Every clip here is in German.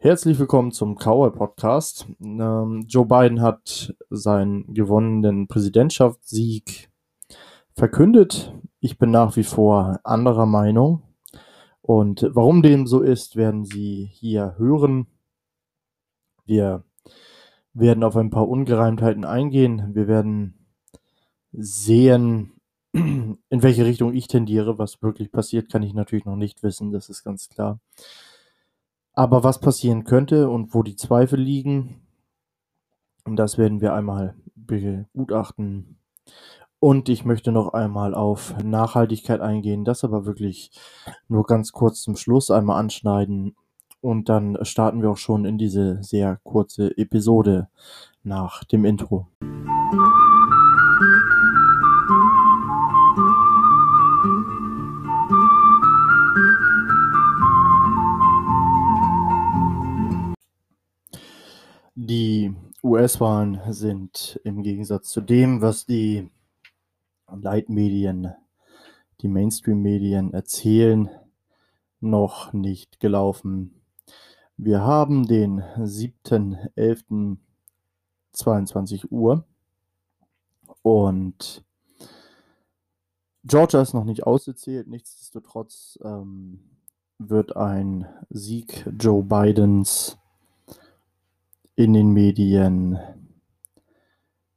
Herzlich willkommen zum Cowboy Podcast. Ähm, Joe Biden hat seinen gewonnenen Präsidentschaftssieg verkündet. Ich bin nach wie vor anderer Meinung. Und warum dem so ist, werden Sie hier hören. Wir werden auf ein paar Ungereimtheiten eingehen. Wir werden sehen, in welche Richtung ich tendiere. Was wirklich passiert, kann ich natürlich noch nicht wissen, das ist ganz klar. Aber was passieren könnte und wo die Zweifel liegen, das werden wir einmal begutachten. Und ich möchte noch einmal auf Nachhaltigkeit eingehen, das aber wirklich nur ganz kurz zum Schluss einmal anschneiden. Und dann starten wir auch schon in diese sehr kurze Episode nach dem Intro. Die US-Wahlen sind im Gegensatz zu dem, was die Leitmedien, die Mainstream-Medien erzählen, noch nicht gelaufen. Wir haben den 7.11.22 Uhr und Georgia ist noch nicht ausgezählt. Nichtsdestotrotz ähm, wird ein Sieg Joe Bidens in den Medien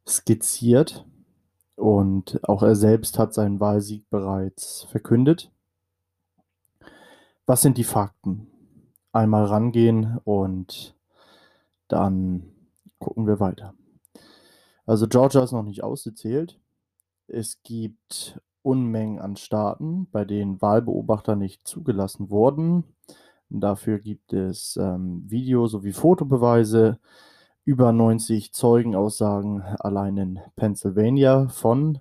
skizziert und auch er selbst hat seinen Wahlsieg bereits verkündet. Was sind die Fakten? Einmal rangehen und dann gucken wir weiter. Also Georgia ist noch nicht ausgezählt. Es gibt Unmengen an Staaten, bei denen Wahlbeobachter nicht zugelassen wurden. Dafür gibt es ähm, Video- sowie Fotobeweise, über 90 Zeugenaussagen allein in Pennsylvania von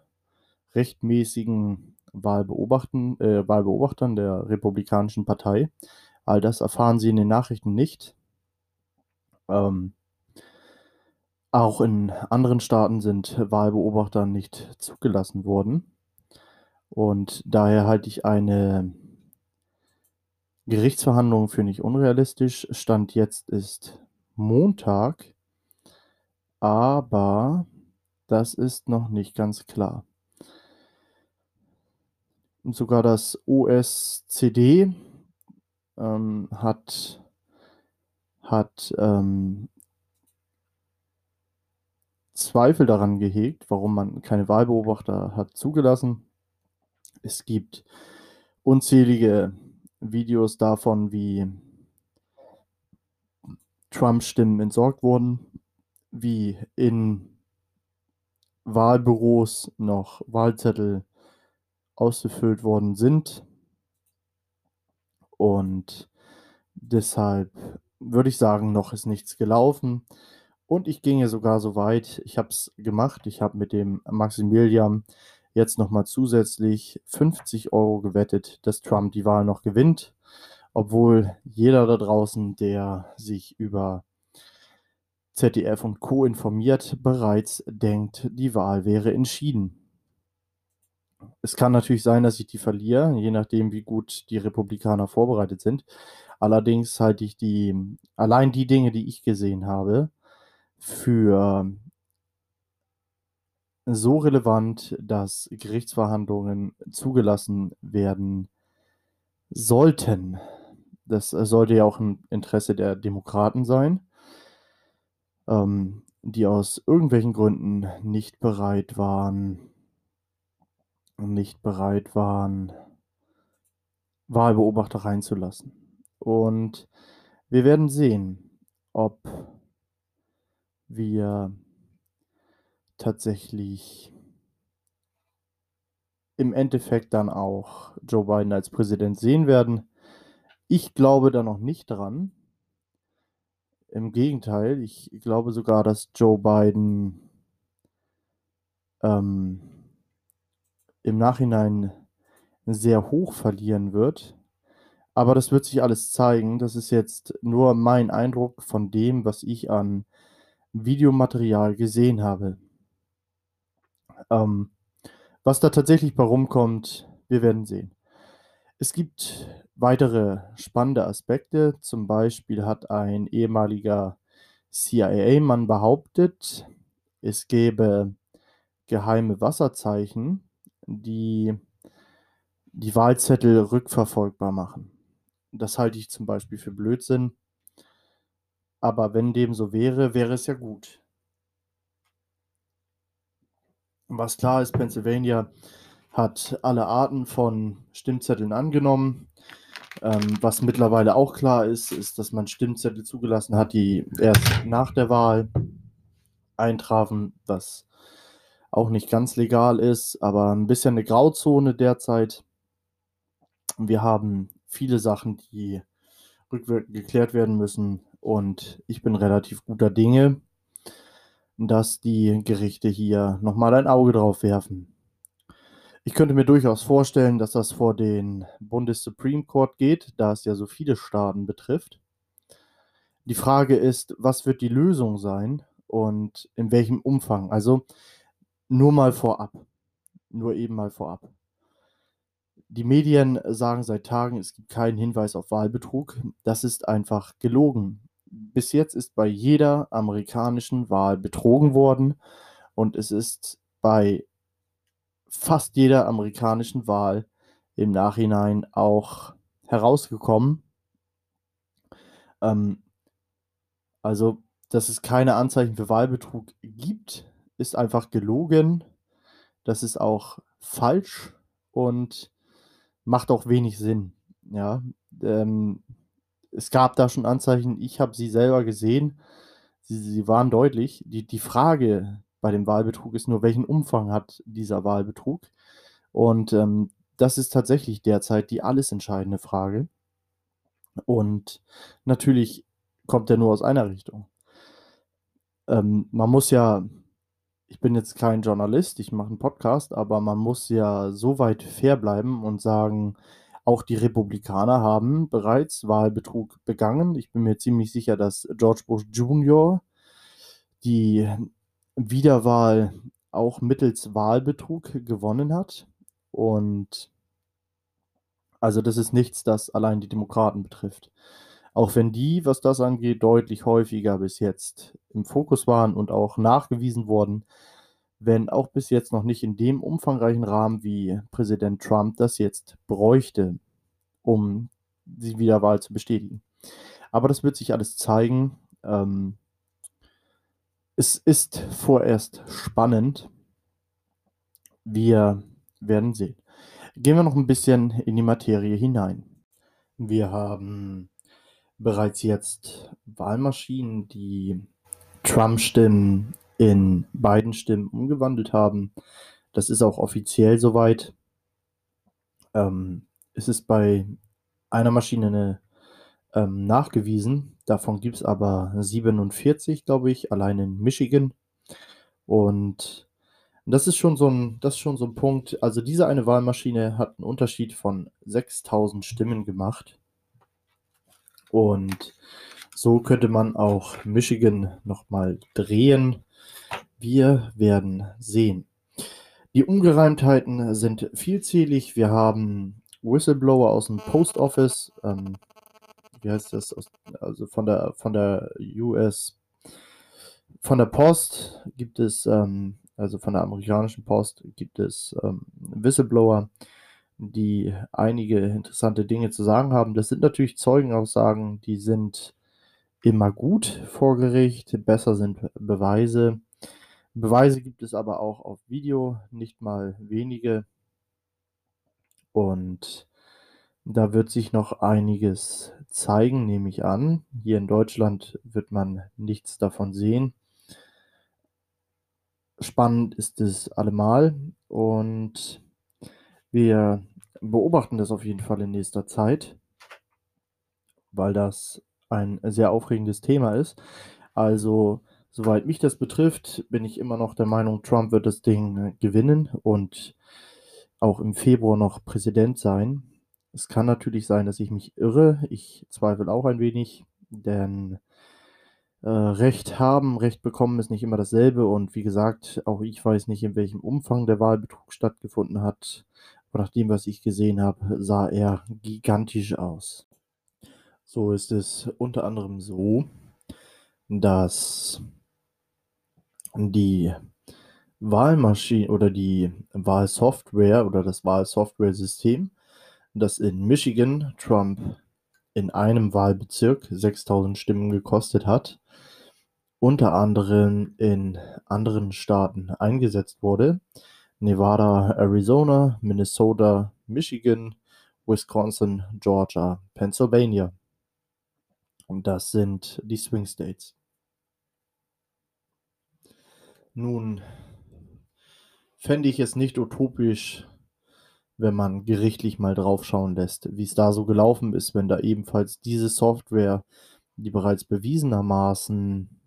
rechtmäßigen Wahlbeobachtern, äh, Wahlbeobachtern der Republikanischen Partei. All das erfahren Sie in den Nachrichten nicht. Ähm, auch in anderen Staaten sind Wahlbeobachter nicht zugelassen worden. Und daher halte ich eine Gerichtsverhandlungen für nicht unrealistisch. Stand jetzt ist Montag, aber das ist noch nicht ganz klar. Und sogar das OSCD ähm, hat, hat ähm, Zweifel daran gehegt, warum man keine Wahlbeobachter hat zugelassen. Es gibt unzählige Videos davon, wie Trump-Stimmen entsorgt wurden, wie in Wahlbüros noch Wahlzettel ausgefüllt worden sind. Und deshalb würde ich sagen, noch ist nichts gelaufen. Und ich ginge sogar so weit, ich habe es gemacht, ich habe mit dem Maximilian jetzt nochmal zusätzlich 50 Euro gewettet, dass Trump die Wahl noch gewinnt, obwohl jeder da draußen, der sich über ZDF und Co informiert, bereits denkt, die Wahl wäre entschieden. Es kann natürlich sein, dass ich die verliere, je nachdem, wie gut die Republikaner vorbereitet sind. Allerdings halte ich die, allein die Dinge, die ich gesehen habe, für so relevant, dass Gerichtsverhandlungen zugelassen werden sollten. Das sollte ja auch im Interesse der Demokraten sein, ähm, die aus irgendwelchen Gründen nicht bereit waren, nicht bereit waren, Wahlbeobachter reinzulassen. Und wir werden sehen, ob wir tatsächlich im Endeffekt dann auch Joe Biden als Präsident sehen werden. Ich glaube da noch nicht dran. Im Gegenteil, ich glaube sogar, dass Joe Biden ähm, im Nachhinein sehr hoch verlieren wird. Aber das wird sich alles zeigen. Das ist jetzt nur mein Eindruck von dem, was ich an Videomaterial gesehen habe. Ähm, was da tatsächlich bei rumkommt, wir werden sehen. Es gibt weitere spannende Aspekte. Zum Beispiel hat ein ehemaliger CIA-Mann behauptet, es gäbe geheime Wasserzeichen, die die Wahlzettel rückverfolgbar machen. Das halte ich zum Beispiel für Blödsinn. Aber wenn dem so wäre, wäre es ja gut. Was klar ist, Pennsylvania hat alle Arten von Stimmzetteln angenommen. Ähm, was mittlerweile auch klar ist, ist, dass man Stimmzettel zugelassen hat, die erst nach der Wahl eintrafen, was auch nicht ganz legal ist, aber ein bisschen eine Grauzone derzeit. Wir haben viele Sachen, die rückwirkend geklärt werden müssen. Und ich bin relativ guter Dinge, dass die Gerichte hier nochmal ein Auge drauf werfen. Ich könnte mir durchaus vorstellen, dass das vor den Bundes-Supreme Court geht, da es ja so viele Staaten betrifft. Die Frage ist, was wird die Lösung sein und in welchem Umfang? Also nur mal vorab. Nur eben mal vorab. Die Medien sagen seit Tagen, es gibt keinen Hinweis auf Wahlbetrug. Das ist einfach gelogen. Bis jetzt ist bei jeder amerikanischen Wahl betrogen worden und es ist bei fast jeder amerikanischen Wahl im Nachhinein auch herausgekommen. Ähm, also, dass es keine Anzeichen für Wahlbetrug gibt, ist einfach gelogen. Das ist auch falsch und macht auch wenig Sinn. Ja, ähm, es gab da schon Anzeichen, ich habe sie selber gesehen. Sie, sie waren deutlich. Die, die Frage bei dem Wahlbetrug ist nur, welchen Umfang hat dieser Wahlbetrug? Und ähm, das ist tatsächlich derzeit die alles entscheidende Frage. Und natürlich kommt er nur aus einer Richtung. Ähm, man muss ja ich bin jetzt kein Journalist, ich mache einen Podcast, aber man muss ja so weit fair bleiben und sagen, auch die Republikaner haben bereits Wahlbetrug begangen. Ich bin mir ziemlich sicher, dass George Bush Jr. die Wiederwahl auch mittels Wahlbetrug gewonnen hat. Und also das ist nichts, das allein die Demokraten betrifft. Auch wenn die, was das angeht, deutlich häufiger bis jetzt im Fokus waren und auch nachgewiesen wurden, wenn auch bis jetzt noch nicht in dem umfangreichen Rahmen, wie Präsident Trump das jetzt bräuchte, um die Wiederwahl zu bestätigen. Aber das wird sich alles zeigen. Ähm, es ist vorerst spannend. Wir werden sehen. Gehen wir noch ein bisschen in die Materie hinein. Wir haben bereits jetzt Wahlmaschinen, die Trump-Stimmen in beiden Stimmen umgewandelt haben. Das ist auch offiziell soweit. Ähm, es ist bei einer Maschine eine, ähm, nachgewiesen. Davon gibt es aber 47, glaube ich, allein in Michigan. Und das ist schon so ein, das ist schon so ein Punkt. Also diese eine Wahlmaschine hat einen Unterschied von 6000 Stimmen gemacht. Und so könnte man auch Michigan nochmal drehen. Wir werden sehen. Die Ungereimtheiten sind vielzählig. Wir haben Whistleblower aus dem Post Office, ähm, wie heißt das, aus, also von der, von der US, von der Post gibt es, ähm, also von der amerikanischen Post gibt es ähm, Whistleblower, die einige interessante Dinge zu sagen haben. Das sind natürlich Zeugenaussagen, die sind immer gut vor Gericht, besser sind Beweise. Beweise gibt es aber auch auf Video, nicht mal wenige. Und da wird sich noch einiges zeigen, nehme ich an. Hier in Deutschland wird man nichts davon sehen. Spannend ist es allemal und wir beobachten das auf jeden Fall in nächster Zeit, weil das ein sehr aufregendes Thema ist. Also, soweit mich das betrifft, bin ich immer noch der Meinung, Trump wird das Ding äh, gewinnen und auch im Februar noch Präsident sein. Es kann natürlich sein, dass ich mich irre. Ich zweifle auch ein wenig, denn äh, Recht haben, Recht bekommen ist nicht immer dasselbe. Und wie gesagt, auch ich weiß nicht, in welchem Umfang der Wahlbetrug stattgefunden hat, nach dem, was ich gesehen habe, sah er gigantisch aus. So ist es unter anderem so, dass die Wahlmaschine oder die Wahlsoftware oder das Wahlsoftware-System, das in Michigan Trump in einem Wahlbezirk 6000 Stimmen gekostet hat, unter anderem in anderen Staaten eingesetzt wurde. Nevada, Arizona, Minnesota, Michigan, Wisconsin, Georgia, Pennsylvania. Und das sind die Swing States. Nun fände ich es nicht utopisch, wenn man gerichtlich mal draufschauen lässt, wie es da so gelaufen ist, wenn da ebenfalls diese Software, die bereits bewiesenermaßen,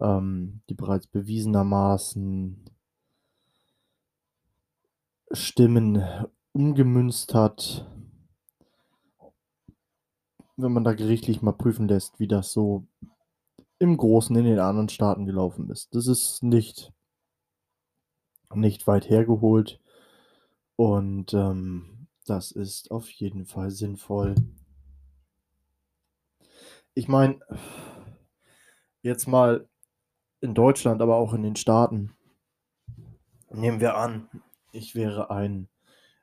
ähm, die bereits bewiesenermaßen Stimmen umgemünzt hat, wenn man da gerichtlich mal prüfen lässt, wie das so im Großen in den anderen Staaten gelaufen ist. Das ist nicht, nicht weit hergeholt und ähm, das ist auf jeden Fall sinnvoll. Ich meine, jetzt mal in Deutschland, aber auch in den Staaten, nehmen wir an, ich wäre ein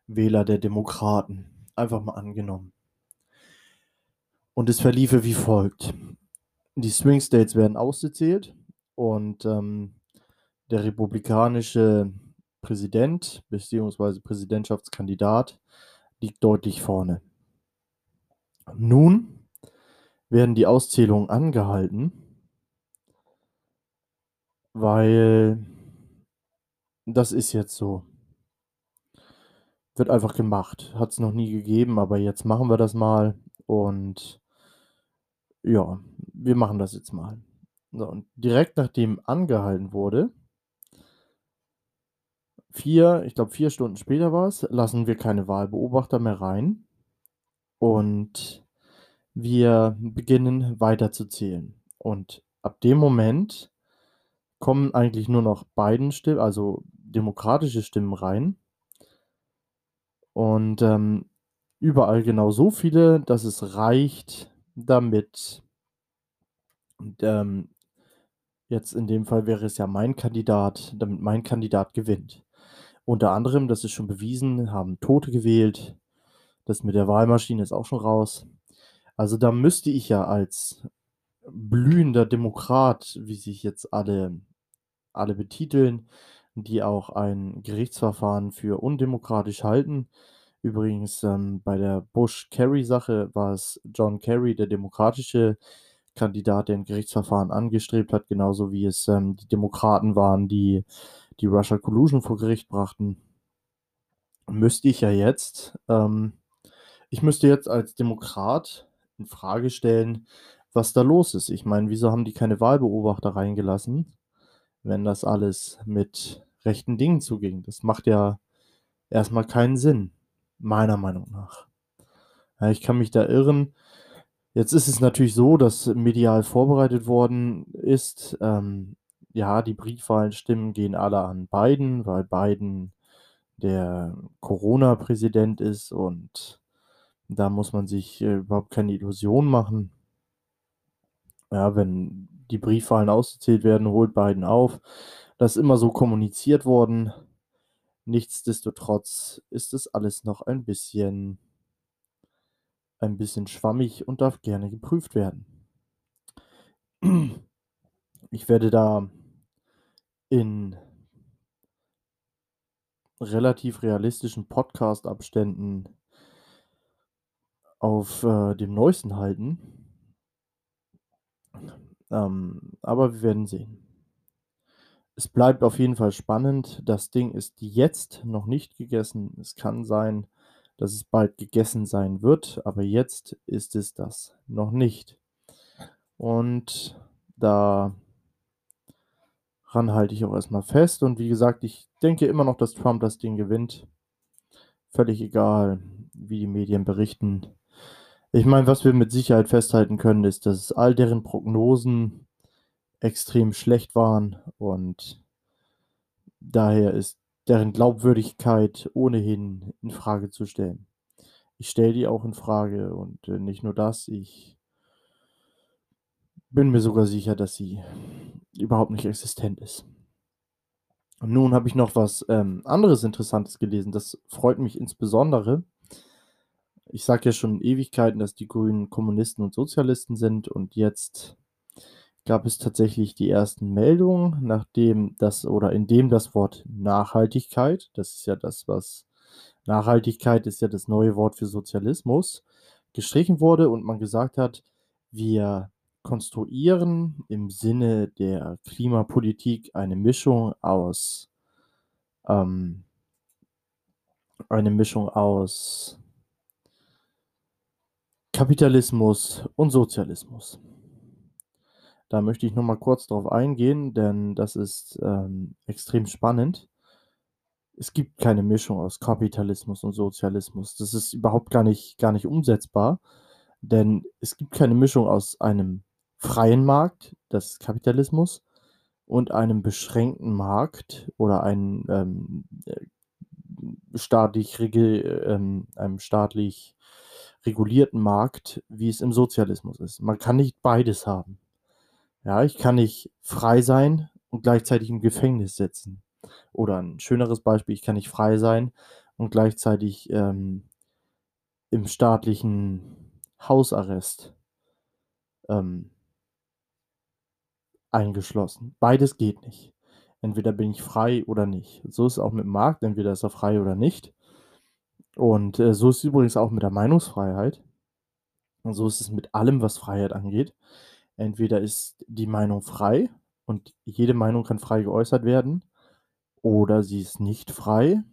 Wähler der Demokraten. Einfach mal angenommen. Und es verliefe wie folgt. Die Swing States werden ausgezählt und ähm, der republikanische Präsident bzw. Präsidentschaftskandidat liegt deutlich vorne. Nun werden die Auszählungen angehalten, weil das ist jetzt so. Wird einfach gemacht. Hat es noch nie gegeben, aber jetzt machen wir das mal und ja, wir machen das jetzt mal. So, und direkt nachdem angehalten wurde, vier, ich glaube vier Stunden später war es, lassen wir keine Wahlbeobachter mehr rein und wir beginnen weiter zu zählen. Und ab dem Moment kommen eigentlich nur noch beiden Stimmen, also demokratische Stimmen rein und ähm, überall genau so viele, dass es reicht, damit ähm, jetzt in dem Fall wäre es ja mein Kandidat, damit mein Kandidat gewinnt. Unter anderem, das ist schon bewiesen, haben Tote gewählt. Das mit der Wahlmaschine ist auch schon raus. Also da müsste ich ja als blühender Demokrat, wie sich jetzt alle, alle betiteln, die auch ein Gerichtsverfahren für undemokratisch halten. Übrigens, ähm, bei der Bush-Kerry-Sache war es John Kerry, der demokratische Kandidat, der ein Gerichtsverfahren angestrebt hat, genauso wie es ähm, die Demokraten waren, die die Russia Collusion vor Gericht brachten. Müsste ich ja jetzt, ähm, ich müsste jetzt als Demokrat in Frage stellen, was da los ist. Ich meine, wieso haben die keine Wahlbeobachter reingelassen, wenn das alles mit rechten Dingen zuging. Das macht ja erstmal keinen Sinn, meiner Meinung nach. Ja, ich kann mich da irren. Jetzt ist es natürlich so, dass medial vorbereitet worden ist. Ähm, ja, die Briefwahlstimmen gehen alle an Biden, weil Biden der Corona-Präsident ist und da muss man sich äh, überhaupt keine Illusion machen. Ja, wenn die Briefwahlen ausgezählt werden, holt Biden auf. Das ist immer so kommuniziert worden. Nichtsdestotrotz ist es alles noch ein bisschen ein bisschen schwammig und darf gerne geprüft werden. Ich werde da in relativ realistischen Podcast-Abständen auf äh, dem Neuesten halten. Ähm, aber wir werden sehen. Es bleibt auf jeden Fall spannend. Das Ding ist jetzt noch nicht gegessen. Es kann sein, dass es bald gegessen sein wird, aber jetzt ist es das noch nicht. Und daran halte ich auch erstmal fest. Und wie gesagt, ich denke immer noch, dass Trump das Ding gewinnt. Völlig egal, wie die Medien berichten. Ich meine, was wir mit Sicherheit festhalten können, ist, dass all deren Prognosen extrem schlecht waren und daher ist deren Glaubwürdigkeit ohnehin in Frage zu stellen. Ich stelle die auch in Frage und, äh, nicht nur das, ich bin mir sogar sicher, dass sie überhaupt nicht existent ist. Und nun habe ich noch was, ähm, anderes Interessantes gelesen. Das freut mich insbesondere. Ich sage ja schon Ewigkeiten, dass die Grünen Kommunisten und Sozialisten sind und jetzt gab es tatsächlich die ersten Meldungen, nachdem das oder indem das Wort Nachhaltigkeit, das ist ja das, was Nachhaltigkeit ist ja das neue Wort für Sozialismus, gestrichen wurde und man gesagt hat, wir konstruieren im Sinne der Klimapolitik eine Mischung aus ähm, eine Mischung aus Kapitalismus und Sozialismus. Da möchte ich noch mal kurz drauf eingehen, denn das ist, ähm, extrem spannend. Es gibt keine Mischung aus Kapitalismus und Sozialismus. Das ist überhaupt gar nicht gar nicht umsetzbar, denn es gibt keine Mischung aus einem freien Markt, das ist Kapitalismus, und einem beschränkten Markt oder einem, ähm, äh, staatlich ähm, einem staatlich regulierten Markt, wie es im Sozialismus ist. Man kann nicht beides haben. Ja, ich kann nicht frei sein und gleichzeitig im Gefängnis sitzen. Oder ein schöneres Beispiel, ich kann nicht frei sein und gleichzeitig, ähm, im staatlichen Hausarrest ähm eingeschlossen. Beides geht nicht. Entweder bin ich frei oder nicht. So ist es auch mit dem Markt, entweder ist er frei oder nicht. Und, äh, so ist es übrigens auch mit der Meinungsfreiheit. Und so ist es mit allem, was Freiheit angeht. Entweder ist die Meinung frei und jede Meinung kann frei geäußert werden oder sie ist nicht frei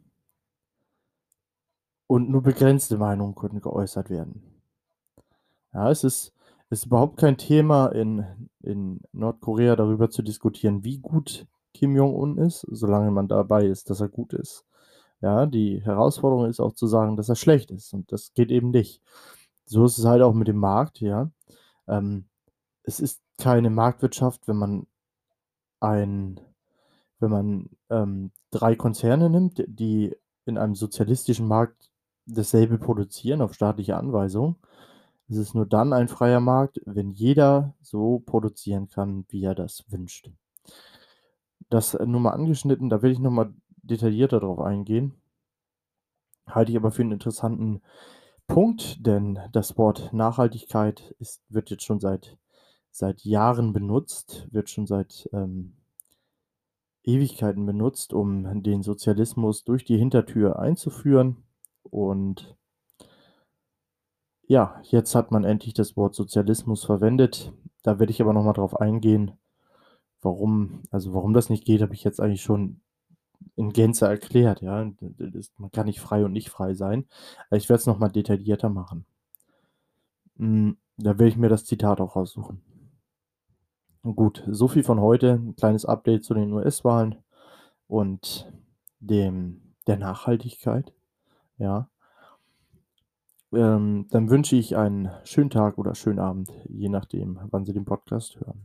und nur begrenzte Meinungen können geäußert werden. Ja, es ist ist überhaupt kein Thema in in Nordkorea darüber zu diskutieren, wie gut Kim Jong-un ist, solange man dabei ist, dass er gut ist. Ja, die Herausforderung ist auch zu sagen, dass er schlecht ist und das geht eben nicht. So ist es halt auch mit dem Markt, ja. Ähm, es ist keine Marktwirtschaft, wenn man ein wenn man, ähm, 3 Konzerne nimmt, die in einem sozialistischen Markt dasselbe produzieren auf staatliche Anweisung. Es ist nur dann ein freier Markt, wenn jeder so produzieren kann, wie er das wünscht. Das nur mal angeschnitten, da will ich noch mal detaillierter drauf eingehen. Halte ich aber für 'n interessanten Punkt, denn das Wort Nachhaltigkeit ist wird jetzt schon seit seit Jahren benutzt, wird schon seit, ähm Ewigkeiten benutzt, um den Sozialismus durch die Hintertür einzuführen und ja, jetzt hat man endlich das Wort Sozialismus verwendet. Da werde ich aber noch mal drauf eingehen, warum also, warum das nicht geht, habe ich jetzt eigentlich schon in Gänze erklärt, ja. Man kann nicht frei und nicht frei sein. Ich werde es noch mal detaillierter machen. Hm, da werde ich mir das Zitat auch raussuchen. Gut, so viel von heute. 'N kleines Update zu den US-Wahlen und dem der Nachhaltigkeit, ja. Ähm, dann wünsche ich einen schönen Tag oder schönen Abend, je nachdem, wann Sie den Podcast hören.